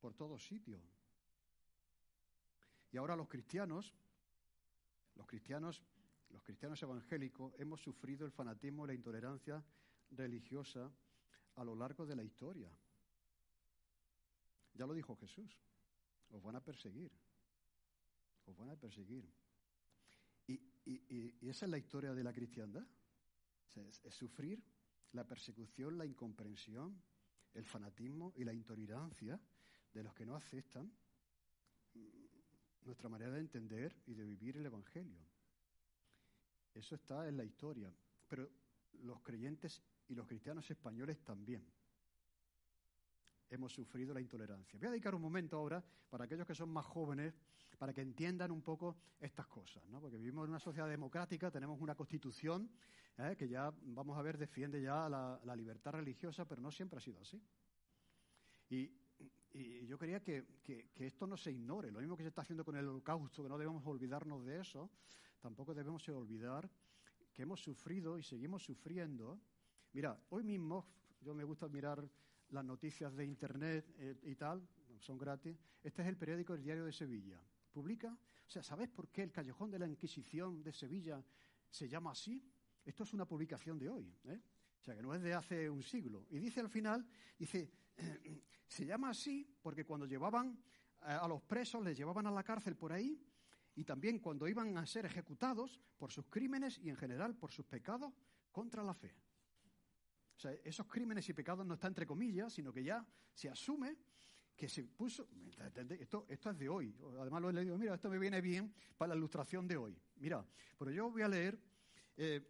por todos sitios. Y ahora los cristianos, los cristianos, los cristianos evangélicos, hemos sufrido el fanatismo y la intolerancia religiosa a lo largo de la historia. Ya lo dijo Jesús, os van a perseguir, os van a perseguir. Y, esa es la historia de la cristiandad, es, sufrir la persecución, la incomprensión, el fanatismo y la intolerancia de los que no aceptan nuestra manera de entender y de vivir el Evangelio. Eso está en la historia. Pero los creyentes y los cristianos españoles también hemos sufrido la intolerancia. Voy a dedicar un momento ahora para aquellos que son más jóvenes, para que entiendan un poco estas cosas, ¿no? porque vivimos en una sociedad democrática, tenemos una constitución ¿eh? que ya, vamos a ver, defiende ya la, libertad religiosa, pero no siempre ha sido así. Y, yo quería que, que, esto no se ignore, lo mismo que se está haciendo con el holocausto, que no debemos olvidarnos de eso, tampoco debemos olvidar que hemos sufrido y seguimos sufriendo Mira, hoy mismo, yo me gusta mirar las noticias de Internet eh, y tal, son gratis. Este es el periódico El Diario de Sevilla. Publica, o sea, ¿sabes por qué el Callejón de la Inquisición de Sevilla se llama así? Esto es una publicación de hoy, ¿eh? o sea, que no es de hace un siglo. Y dice al final, dice, se llama así porque cuando llevaban a los presos, les llevaban a la cárcel por ahí, y también cuando iban a ser ejecutados por sus crímenes y en general por sus pecados contra la fe. O sea, esos crímenes y pecados no están entre comillas, sino que ya se asume que se puso. Esto, es de hoy. Además lo he leído, mira, esto me viene bien para la ilustración de hoy. Mira, pero yo voy a leer. Eh,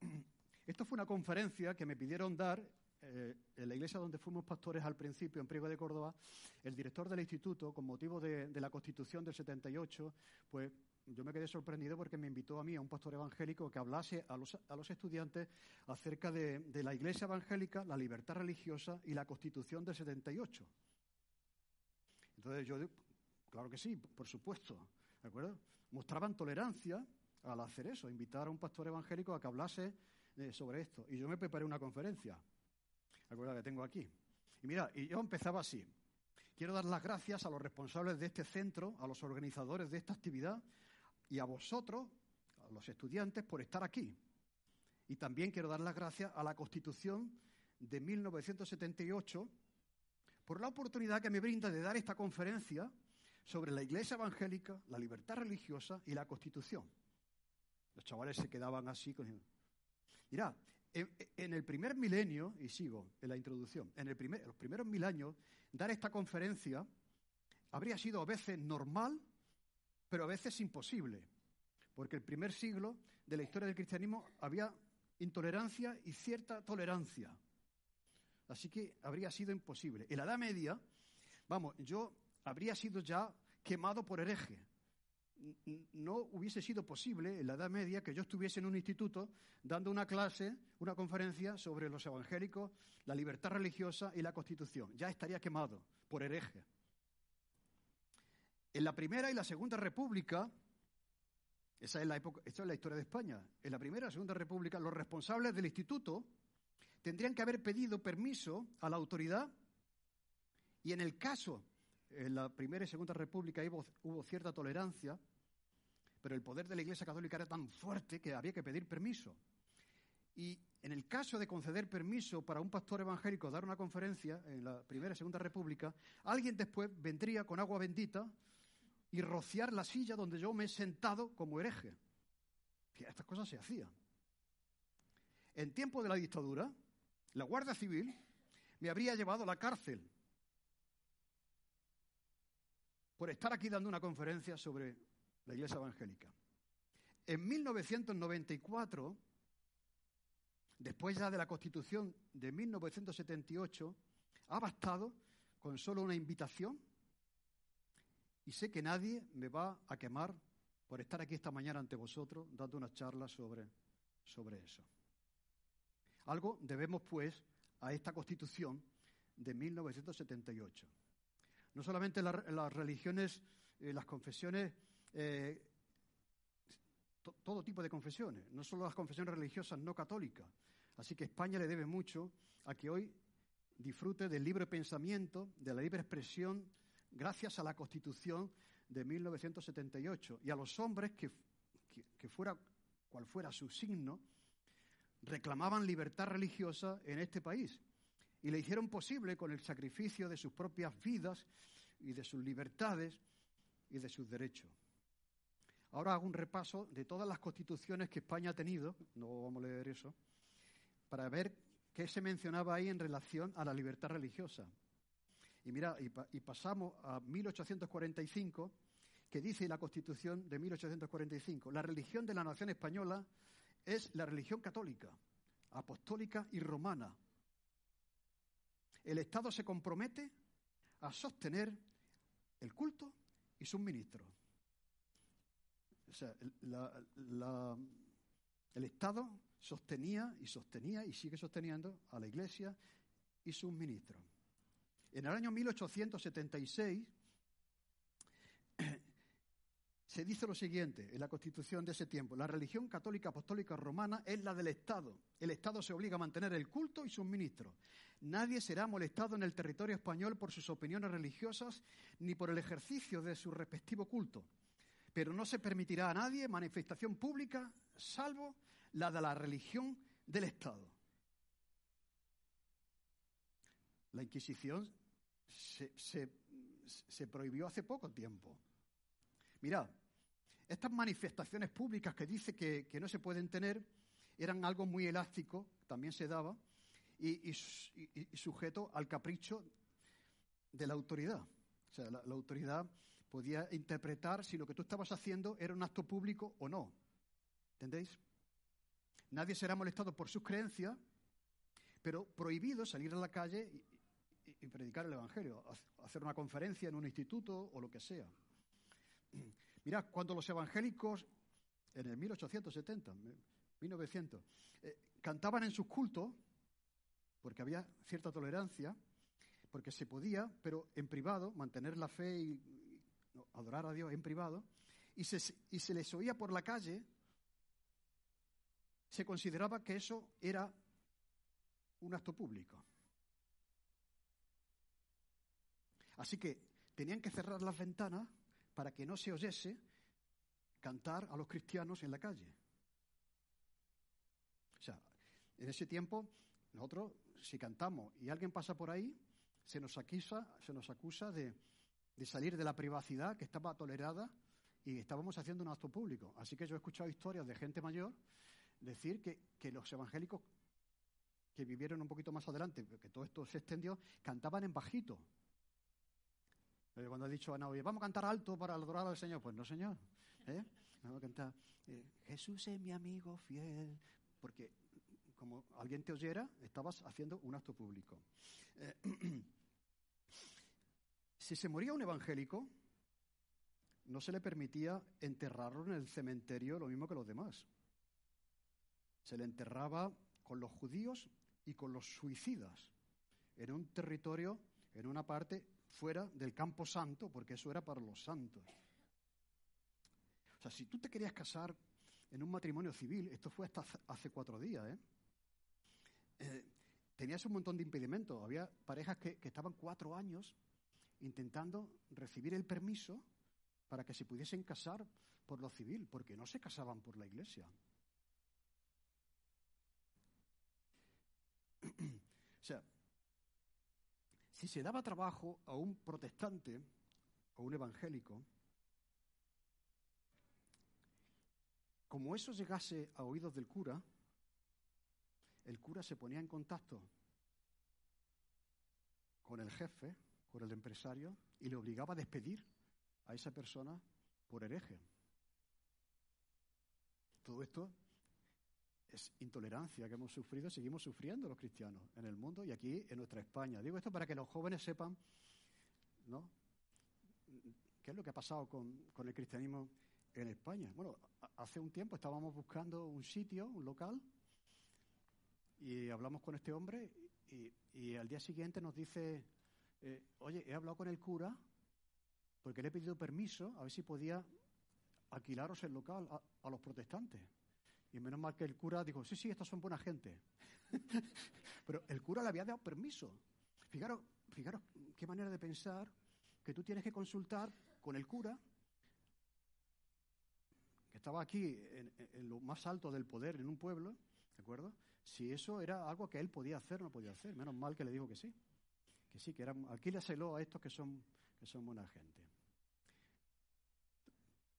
Esto fue una conferencia que me pidieron dar eh, en la iglesia donde fuimos pastores al principio, en Priego de Córdoba. El director del instituto, con motivo de la constitución del 78, pues yo me quedé sorprendido porque me invitó a mí, a un pastor evangélico, que hablase a los, a los estudiantes acerca de, la iglesia evangélica, la libertad religiosa y la constitución del 78. Entonces yo, claro que sí, por supuesto, ¿de acuerdo? Mostraban tolerancia al hacer eso, invitar a un pastor evangélico a que hablase eh, sobre esto. Y yo me preparé una conferencia, ¿de acuerdo? Que tengo aquí. Y mira, y yo empezaba así. Quiero dar las gracias a los responsables de este centro, a los organizadores de esta actividad, y a vosotros, a los estudiantes, por estar aquí. Y también quiero dar las gracias a la Constitución de 1978 por la oportunidad que me brinda de dar esta conferencia sobre la Iglesia Evangélica, la libertad religiosa y la Constitución. Los chavales se quedaban así. Con... Mirá, en, en, el primer milenio, y sigo en la introducción, en el primer, los primeros mil años, dar esta conferencia habría sido a veces normal pero a veces imposible, porque el primer siglo de la historia del cristianismo había intolerancia y cierta tolerancia. Así que habría sido imposible. En la Edad Media, vamos, yo habría sido ya quemado por hereje. No hubiese sido posible en la Edad Media que yo estuviese en un instituto dando una clase, una conferencia sobre los evangélicos, la libertad religiosa y la Constitución. Ya estaría quemado por hereje. En la Primera y la Segunda República, esa es la, esta es la historia de España, en la Primera y la Segunda República, los responsables del instituto tendrían que haber pedido permiso a la autoridad y en el caso, en la Primera y Segunda República hubo, hubo cierta tolerancia, pero el poder de la Iglesia Católica era tan fuerte que había que pedir permiso. Y en el caso de conceder permiso para un pastor evangélico dar una conferencia en la Primera y Segunda República, alguien después vendría con agua bendita y rociar la silla donde yo me he sentado como hereje. Estas cosas se hacían. En tiempo de la dictadura, la Guardia Civil me habría llevado a la cárcel por estar aquí dando una conferencia sobre la Iglesia Evangélica. En 1994, después ya de la Constitución de 1978, ha bastado con solo una invitación y sé que nadie me va a quemar por estar aquí esta mañana ante vosotros dando una charla sobre, sobre eso. Algo debemos, pues, a esta Constitución de 1978. No solamente las religiones, eh, las confesiones, eh, to, todo tipo de confesiones, no solo las confesiones religiosas no católicas. Así que España le debe mucho a que hoy disfrute del libre pensamiento, de la libre expresión gracias a la Constitución de 1978 y a los hombres que, que, que fuera cual fuera su signo, reclamaban libertad religiosa en este país y le hicieron posible con el sacrificio de sus propias vidas y de sus libertades y de sus derechos. Ahora hago un repaso de todas las constituciones que España ha tenido, no vamos a leer eso, para ver qué se mencionaba ahí en relación a la libertad religiosa. Y mira, y, y pasamos a 1845, que dice la Constitución de 1845, la religión de la nación española es la religión católica, apostólica y romana. El Estado se compromete a sostener el culto y sus ministros. O sea, el Estado sostenía y sostenía y sigue sosteniendo a la Iglesia y sus ministros. En el año 1876 se dice lo siguiente en la constitución de ese tiempo. La religión católica apostólica romana es la del Estado. El Estado se obliga a mantener el culto y sus ministros. Nadie será molestado en el territorio español por sus opiniones religiosas ni por el ejercicio de su respectivo culto. Pero no se permitirá a nadie manifestación pública salvo la de la religión del Estado. La Inquisición se, se, prohibió hace poco tiempo. Mirad, estas manifestaciones públicas que dice que, que, no se pueden tener eran algo muy elástico, también se daba, y, y, y sujeto al capricho de la autoridad. O sea, la, la, autoridad podía interpretar si lo que tú estabas haciendo era un acto público o no. ¿Entendéis? nadie será molestado por sus creencias, pero prohibido salir a la calle y, predicar el Evangelio, hacer una conferencia en un instituto o lo que sea. Mirad, cuando los evangélicos, en el 1870, 1900, eh, cantaban en sus cultos, porque había cierta tolerancia, porque se podía, pero en privado, mantener la fe y, adorar a Dios en privado, y se, y se les oía por la calle, se consideraba que eso era un acto público. Así que tenían que cerrar las ventanas para que no se oyese cantar a los cristianos en la calle. O sea, en ese tiempo, nosotros, si cantamos y alguien pasa por ahí, se nos acusa, se nos acusa de, salir de la privacidad que estaba tolerada y estábamos haciendo un acto público. Así que yo he escuchado historias de gente mayor decir que, que los evangélicos que vivieron un poquito más adelante, que todo esto se extendió, cantaban en bajito. Eh, cuando ha dicho Ana, oye, vamos a cantar alto para adorar al Señor. Pues no, Señor. ¿eh? Vamos a cantar, eh, Jesús es mi amigo fiel. Porque como alguien te oyera, estabas haciendo un acto público. si se moría un evangélico, no se le permitía enterrarlo en el cementerio lo mismo que los demás. Se le enterraba con los judíos y con los suicidas en un territorio, en una parte fuera del campo santo, porque eso era para los santos. O sea, si tú te querías casar en un matrimonio civil, esto fue hasta hace cuatro días, ¿eh? Eh, tenías un montón de impedimentos. Había parejas que, que estaban cuatro años intentando recibir el permiso para que se pudiesen casar por lo civil, porque no se casaban por la iglesia. o sea, si se daba trabajo a un protestante o un evangélico, como eso llegase a oídos del cura, el cura se ponía en contacto con el jefe, con el empresario, y le obligaba a despedir a esa persona por hereje. Todo esto es intolerancia que hemos sufrido, seguimos sufriendo los cristianos en el mundo y aquí en nuestra España. Digo esto para que los jóvenes sepan, ¿no? ¿Qué es lo que ha pasado con, el cristianismo en España? Bueno, hace un tiempo estábamos buscando un sitio, un local, y hablamos con este hombre y, al día siguiente nos dice, eh, oye, he hablado con el cura porque le he pedido permiso a ver si podía alquilaros el local a los protestantes. Y menos mal que el cura dijo, sí, sí, estos son buena gente. Pero el cura le había dado permiso. Fijaros, fijaros qué manera de pensar que tú tienes que consultar con el cura, que estaba aquí en, lo más alto del poder en un pueblo, ¿de acuerdo? Si eso era algo que él podía hacer o no podía hacer. Menos mal que le dijo que sí. Que sí, que era, alquílaselo a estos que son, que son buena gente.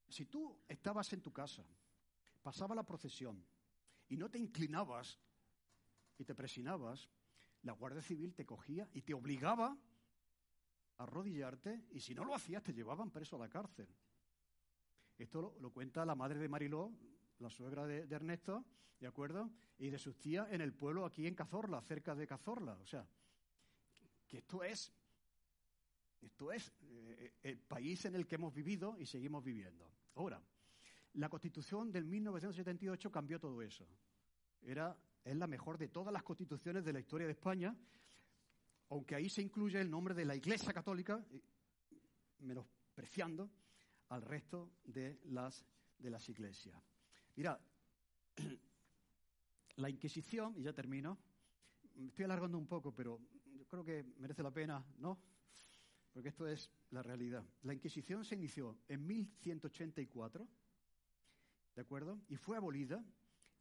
Si tú estabas en tu casa pasaba la procesión y no te inclinabas y te presionabas, la Guardia Civil te cogía y te obligaba a arrodillarte y si no lo hacías te llevaban preso a la cárcel. Esto lo, cuenta la madre de Mariló, la suegra de, Ernesto, ¿de acuerdo? Y de sus tías en el pueblo aquí en Cazorla, cerca de Cazorla. O sea, que esto es, esto es eh, el país en el que hemos vivido y seguimos viviendo. Ahora, la Constitución del 1978 cambió todo eso. Era, es la mejor de todas las constituciones de la historia de España, aunque ahí se incluye el nombre de la Iglesia Católica, menospreciando al resto de las, de las iglesias. Mira, la Inquisición, y ya termino, me estoy alargando un poco, pero yo creo que merece la pena, ¿no? Porque esto es la realidad. La Inquisición se inició en 1184 ¿de acuerdo? Y fue abolida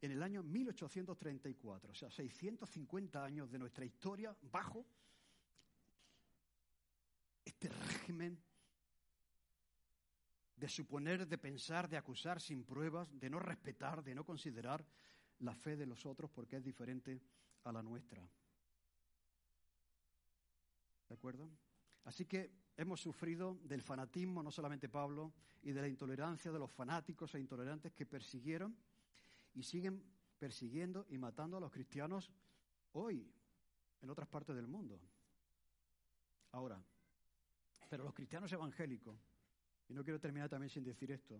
en el año 1834, o sea, 650 años de nuestra historia bajo este régimen de suponer, de pensar, de acusar sin pruebas, de no respetar, de no considerar la fe de los otros porque es diferente a la nuestra. ¿De acuerdo? Así que hemos sufrido del fanatismo, no solamente Pablo, y de la intolerancia de los fanáticos e intolerantes que persiguieron y siguen persiguiendo y matando a los cristianos hoy en otras partes del mundo. Ahora, pero los cristianos evangélicos, y no quiero terminar también sin decir esto,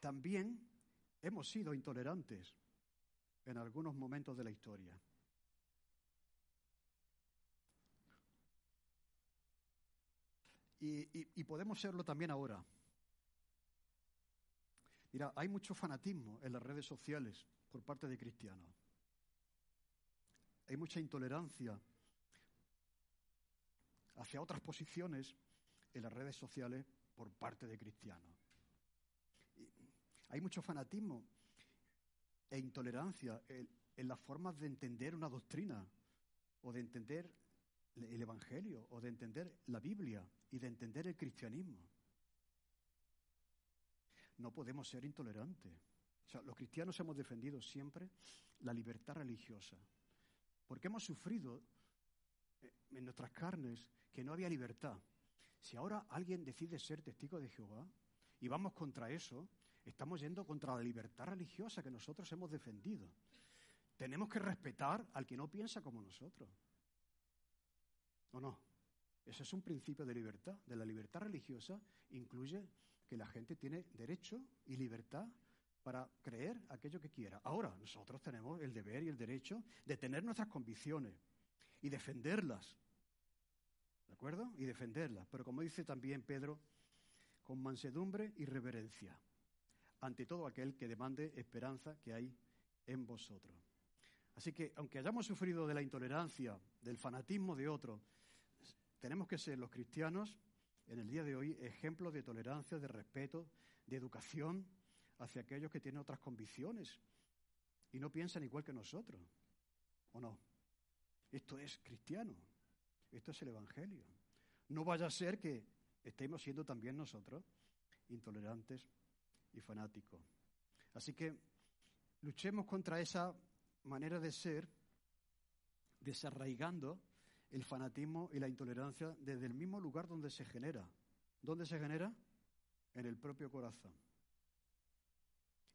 también hemos sido intolerantes en algunos momentos de la historia. Y, podemos serlo también ahora. Mira, hay mucho fanatismo en las redes sociales por parte de cristianos. Hay mucha intolerancia hacia otras posiciones en las redes sociales por parte de cristianos. hay mucho fanatismo e intolerancia en, las formas de entender una doctrina o de entender el Evangelio o de entender la Biblia y de entender el cristianismo. No podemos ser intolerantes. O sea, los cristianos hemos defendido siempre la libertad religiosa, porque hemos sufrido eh, en nuestras carnes que no había libertad. Si ahora alguien decide ser testigo de Jehová y vamos contra eso, estamos yendo contra la libertad religiosa que nosotros hemos defendido. Tenemos que respetar al que no piensa como nosotros. ¿O no? Ese es un principio de libertad. De la libertad religiosa incluye que la gente tiene derecho y libertad para creer aquello que quiera. Ahora, nosotros tenemos el deber y el derecho de tener nuestras convicciones y defenderlas. ¿De acuerdo? Y defenderlas. Pero como dice también Pedro, con mansedumbre y reverencia, ante todo aquel que demande esperanza que hay en vosotros. Así que, aunque hayamos sufrido de la intolerancia, del fanatismo de otro, tenemos que ser los cristianos en el día de hoy ejemplos de tolerancia, de respeto, de educación hacia aquellos que tienen otras convicciones y no piensan igual que nosotros. ¿O no? Esto es cristiano. Esto es el Evangelio. No vaya a ser que estemos siendo también nosotros intolerantes y fanáticos. Así que luchemos contra esa manera de ser, desarraigando el fanatismo y la intolerancia desde el mismo lugar donde se genera. ¿Dónde se genera? En el propio corazón.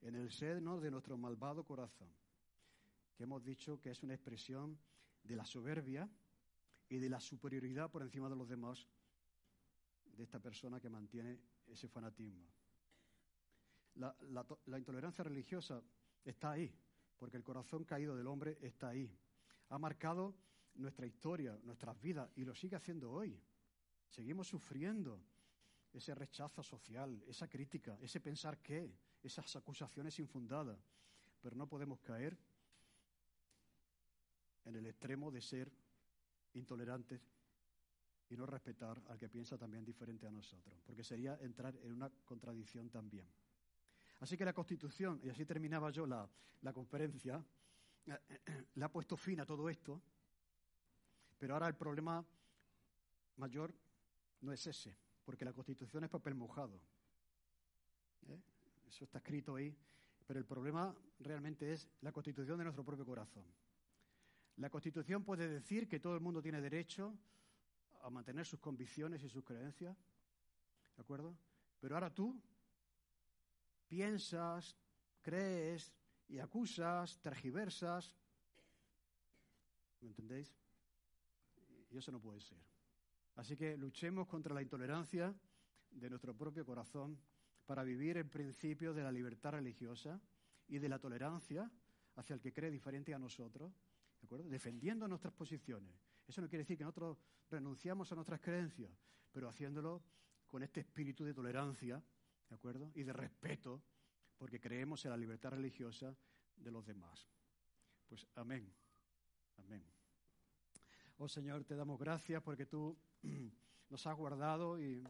En el seno de nuestro malvado corazón, que hemos dicho que es una expresión de la soberbia y de la superioridad por encima de los demás de esta persona que mantiene ese fanatismo. La, la, intolerancia religiosa está ahí, porque el corazón caído del hombre está ahí. Ha marcado nuestra historia, nuestras vidas, y lo sigue haciendo hoy. Seguimos sufriendo ese rechazo social, esa crítica, ese pensar qué, esas acusaciones infundadas, pero no podemos caer en el extremo de ser intolerantes y no respetar al que piensa también diferente a nosotros, porque sería entrar en una contradicción también. Así que la Constitución, y así terminaba yo la, conferencia, le ha puesto fin a todo esto pero ahora el problema mayor no es ese, porque la Constitución es papel mojado. ¿eh? Eso está escrito ahí. Pero el problema realmente es la Constitución de nuestro propio corazón. La Constitución puede decir que todo el mundo tiene derecho a mantener sus convicciones y sus creencias, ¿de acuerdo? Pero ahora tú piensas, crees y acusas, tergiversas, ¿me entendéis? Y eso no puede ser. Así que luchemos contra la intolerancia de nuestro propio corazón para vivir el principio de la libertad religiosa y de la tolerancia hacia el que cree diferente a nosotros, ¿de acuerdo? Defendiendo nuestras posiciones. Eso no quiere decir que nosotros renunciamos a nuestras creencias, pero haciéndolo con este espíritu de tolerancia, ¿de acuerdo? Y de respeto, porque creemos en la libertad religiosa de los demás. Pues amén. Amén. Oh Señor, te damos gracias porque tú nos has guardado y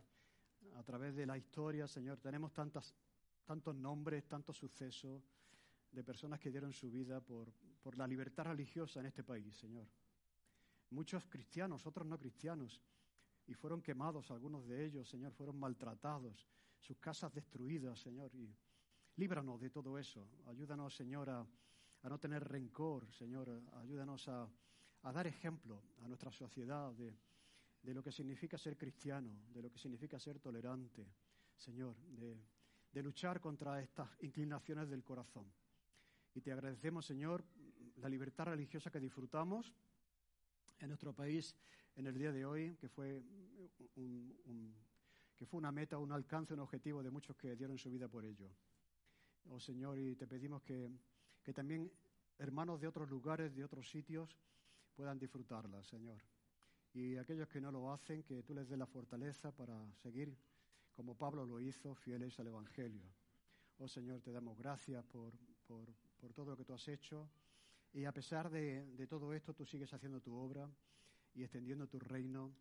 a través de la historia, Señor, tenemos tantas, tantos nombres, tantos sucesos de personas que dieron su vida por, por la libertad religiosa en este país, Señor. Muchos cristianos, otros no cristianos, y fueron quemados algunos de ellos, Señor, fueron maltratados, sus casas destruidas, Señor, y líbranos de todo eso. Ayúdanos, Señor, a, a no tener rencor, Señor, ayúdanos a a dar ejemplo a nuestra sociedad de, lo que significa ser cristiano, de lo que significa ser tolerante, Señor, de, luchar contra estas inclinaciones del corazón. Y te agradecemos, Señor, la libertad religiosa que disfrutamos en nuestro país en el día de hoy, que fue, un, que fue una meta, un alcance, un objetivo de muchos que dieron su vida por ello. Oh Señor, y te pedimos que, que también hermanos de otros lugares, de otros sitios, puedan disfrutarla, Señor. Y aquellos que no lo hacen, que tú les des la fortaleza para seguir como Pablo lo hizo, fieles al Evangelio. Oh Señor, te damos gracias por, por, por todo lo que tú has hecho. Y a pesar de, de todo esto, tú sigues haciendo tu obra y extendiendo tu reino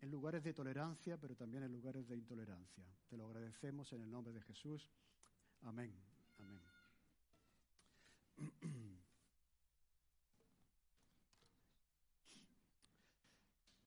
en lugares de tolerancia, pero también en lugares de intolerancia. Te lo agradecemos en el nombre de Jesús. Amén. Amén.